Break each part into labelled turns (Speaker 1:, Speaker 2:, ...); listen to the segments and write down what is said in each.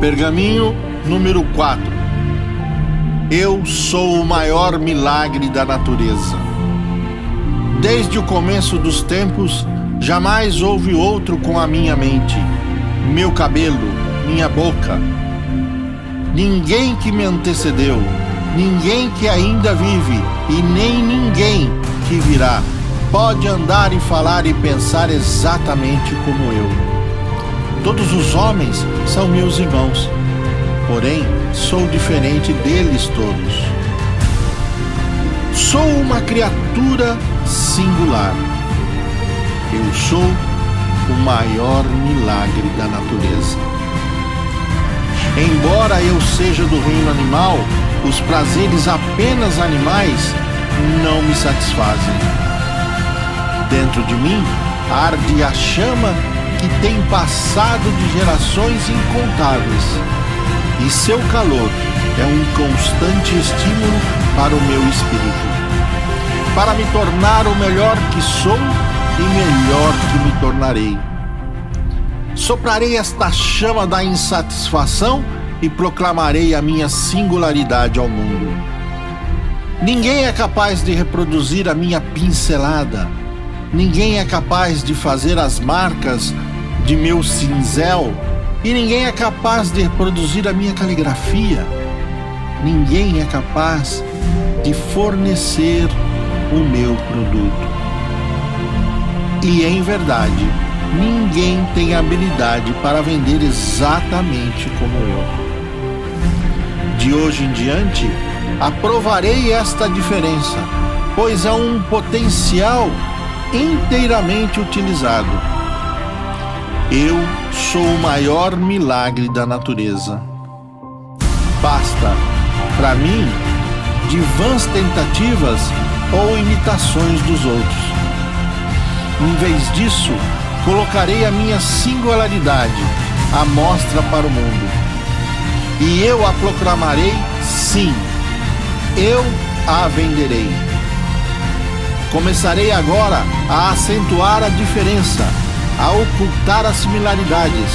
Speaker 1: Pergaminho número 4. Eu sou o maior milagre da natureza. Desde o começo dos tempos, jamais houve outro com a minha mente, meu cabelo, minha boca. Ninguém que me antecedeu, ninguém que ainda vive e nem ninguém que virá pode andar e falar e pensar exatamente como eu. Todos os homens são meus irmãos, porém sou diferente deles todos. Sou uma criatura singular. Eu sou o maior milagre da natureza. Embora eu seja do reino animal, os prazeres apenas animais não me satisfazem. Dentro de mim arde a chama que tem passado de gerações incontáveis, e seu calor é um constante estímulo para o meu espírito, para me tornar o melhor que sou e melhor que me tornarei. Soprarei esta chama da insatisfação e proclamarei a minha singularidade ao mundo. Ninguém é capaz de reproduzir a minha pincelada Ninguém é capaz de fazer as marcas de meu cinzel e ninguém é capaz de reproduzir a minha caligrafia. Ninguém é capaz de fornecer o meu produto. E em verdade, ninguém tem habilidade para vender exatamente como eu. De hoje em diante, aprovarei esta diferença, pois é um potencial inteiramente utilizado. Eu sou o maior milagre da natureza. Basta, para mim, de vãs tentativas ou imitações dos outros. Em vez disso, colocarei a minha singularidade à mostra para o mundo. E eu a proclamarei, sim, eu a venderei. Começarei agora a acentuar a diferença, a ocultar as similaridades.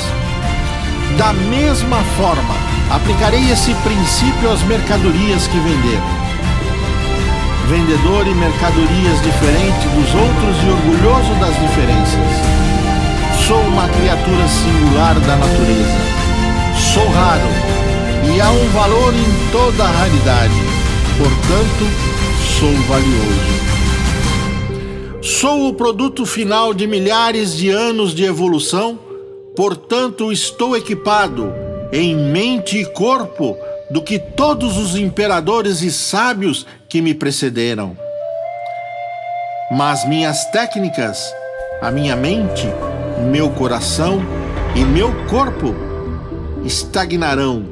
Speaker 1: Da mesma forma, aplicarei esse princípio às mercadorias que vender. Vendedor e mercadorias diferente dos outros e orgulhoso das diferenças. Sou uma criatura singular da natureza. Sou raro e há um valor em toda a raridade. Portanto, sou valioso. Sou o produto final de milhares de anos de evolução, portanto, estou equipado em mente e corpo do que todos os imperadores e sábios que me precederam. Mas minhas técnicas, a minha mente, meu coração e meu corpo estagnarão,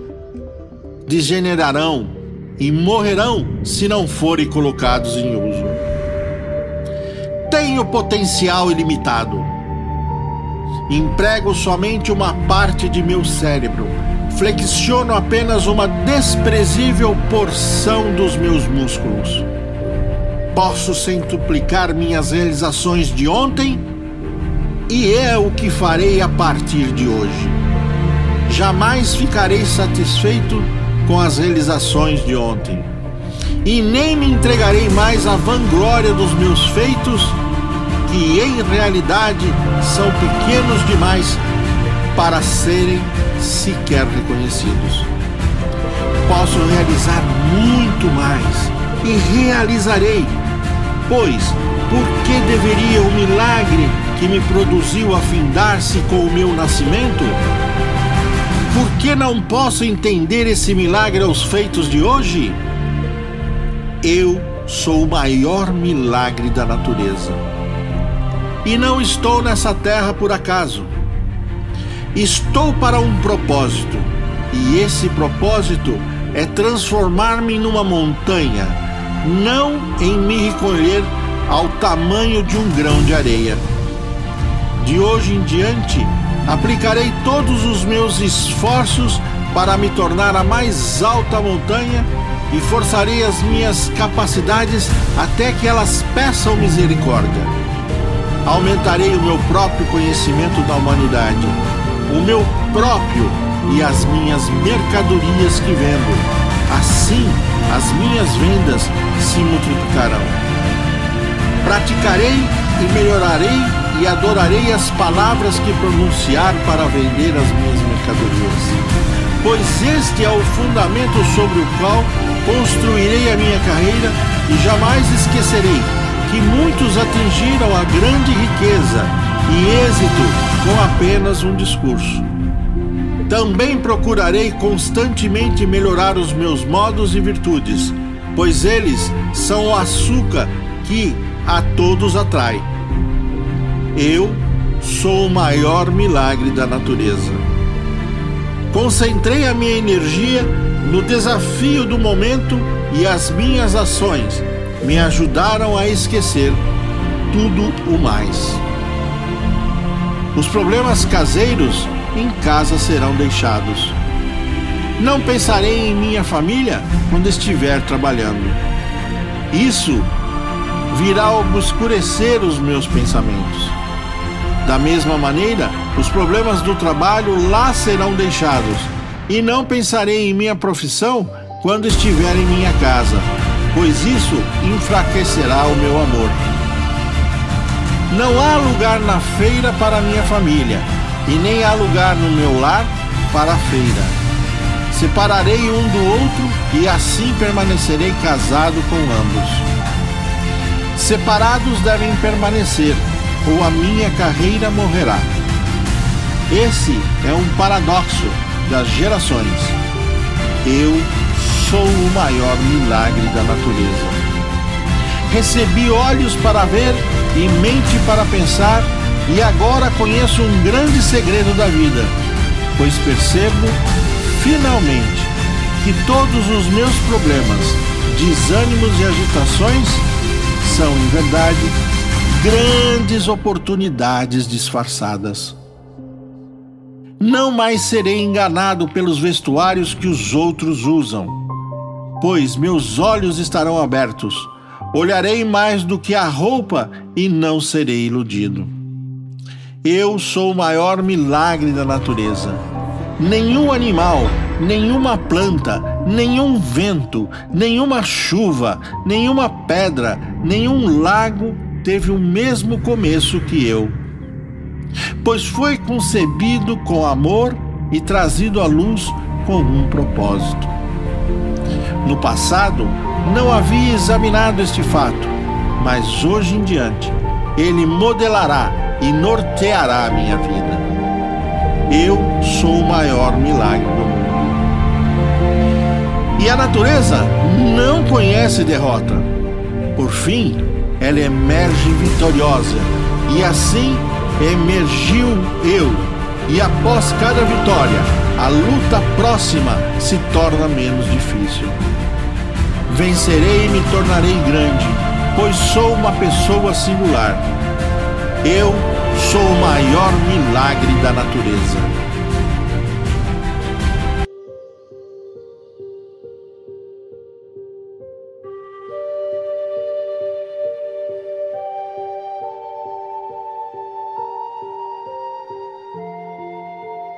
Speaker 1: degenerarão e morrerão se não forem colocados em uso tenho potencial ilimitado. Emprego somente uma parte de meu cérebro. Flexiono apenas uma desprezível porção dos meus músculos. Posso centuplicar minhas realizações de ontem e é o que farei a partir de hoje. Jamais ficarei satisfeito com as realizações de ontem e nem me entregarei mais à vanglória dos meus feitos, que em realidade são pequenos demais para serem sequer reconhecidos. Posso realizar muito mais e realizarei, pois por que deveria o milagre que me produziu afindar-se com o meu nascimento? Por que não posso entender esse milagre aos feitos de hoje? Eu sou o maior milagre da natureza. E não estou nessa terra por acaso. Estou para um propósito, e esse propósito é transformar-me numa montanha, não em me recolher ao tamanho de um grão de areia. De hoje em diante, aplicarei todos os meus esforços para me tornar a mais alta montanha e forçarei as minhas capacidades até que elas peçam misericórdia. Aumentarei o meu próprio conhecimento da humanidade, o meu próprio e as minhas mercadorias que vendo. Assim as minhas vendas se multiplicarão. Praticarei e melhorarei e adorarei as palavras que pronunciar para vender as minhas mercadorias. Pois este é o fundamento sobre o qual construirei a minha carreira e jamais esquecerei que muitos atingiram a grande riqueza e êxito com apenas um discurso. Também procurarei constantemente melhorar os meus modos e virtudes, pois eles são o açúcar que a todos atrai. Eu sou o maior milagre da natureza. Concentrei a minha energia no desafio do momento e as minhas ações me ajudaram a esquecer tudo o mais. Os problemas caseiros em casa serão deixados. Não pensarei em minha família quando estiver trabalhando. Isso virá obscurecer os meus pensamentos. Da mesma maneira, os problemas do trabalho lá serão deixados, e não pensarei em minha profissão quando estiver em minha casa, pois isso enfraquecerá o meu amor. Não há lugar na feira para minha família, e nem há lugar no meu lar para a feira. Separarei um do outro e assim permanecerei casado com ambos. Separados devem permanecer, ou a minha carreira morrerá. Esse é um paradoxo das gerações. Eu sou o maior milagre da natureza. Recebi olhos para ver e mente para pensar e agora conheço um grande segredo da vida, pois percebo, finalmente, que todos os meus problemas, desânimos e agitações são, em verdade, grandes oportunidades disfarçadas. Não mais serei enganado pelos vestuários que os outros usam, pois meus olhos estarão abertos. Olharei mais do que a roupa e não serei iludido. Eu sou o maior milagre da natureza. Nenhum animal, nenhuma planta, nenhum vento, nenhuma chuva, nenhuma pedra, nenhum lago teve o mesmo começo que eu. Pois foi concebido com amor e trazido à luz com um propósito. No passado, não havia examinado este fato, mas hoje em diante, ele modelará e norteará a minha vida. Eu sou o maior milagre do mundo. E a natureza não conhece derrota. Por fim, ela emerge vitoriosa. E assim emergiu eu. E após cada vitória, a luta próxima se torna menos difícil. Vencerei e me tornarei grande, pois sou uma pessoa singular eu sou o maior milagre da natureza.